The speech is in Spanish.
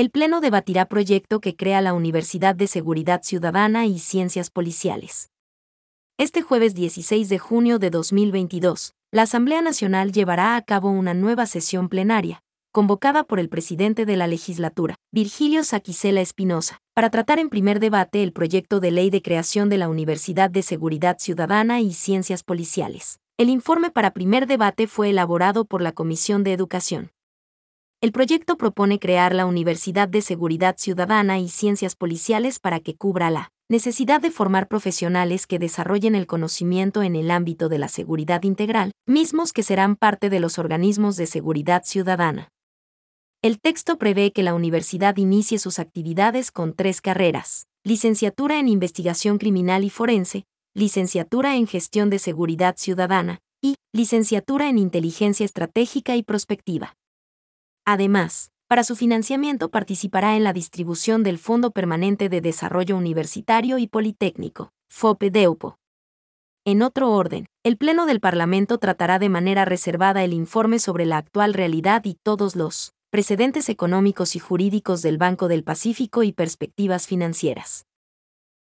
El Pleno debatirá proyecto que crea la Universidad de Seguridad Ciudadana y Ciencias Policiales. Este jueves 16 de junio de 2022, la Asamblea Nacional llevará a cabo una nueva sesión plenaria, convocada por el presidente de la legislatura, Virgilio Saquicela Espinosa, para tratar en primer debate el proyecto de ley de creación de la Universidad de Seguridad Ciudadana y Ciencias Policiales. El informe para primer debate fue elaborado por la Comisión de Educación. El proyecto propone crear la Universidad de Seguridad Ciudadana y Ciencias Policiales para que cubra la necesidad de formar profesionales que desarrollen el conocimiento en el ámbito de la seguridad integral, mismos que serán parte de los organismos de seguridad ciudadana. El texto prevé que la universidad inicie sus actividades con tres carreras, licenciatura en investigación criminal y forense, licenciatura en gestión de seguridad ciudadana y licenciatura en inteligencia estratégica y prospectiva. Además, para su financiamiento participará en la distribución del Fondo Permanente de Desarrollo Universitario y Politécnico, FOPE-DEUPO. En otro orden, el Pleno del Parlamento tratará de manera reservada el informe sobre la actual realidad y todos los precedentes económicos y jurídicos del Banco del Pacífico y perspectivas financieras.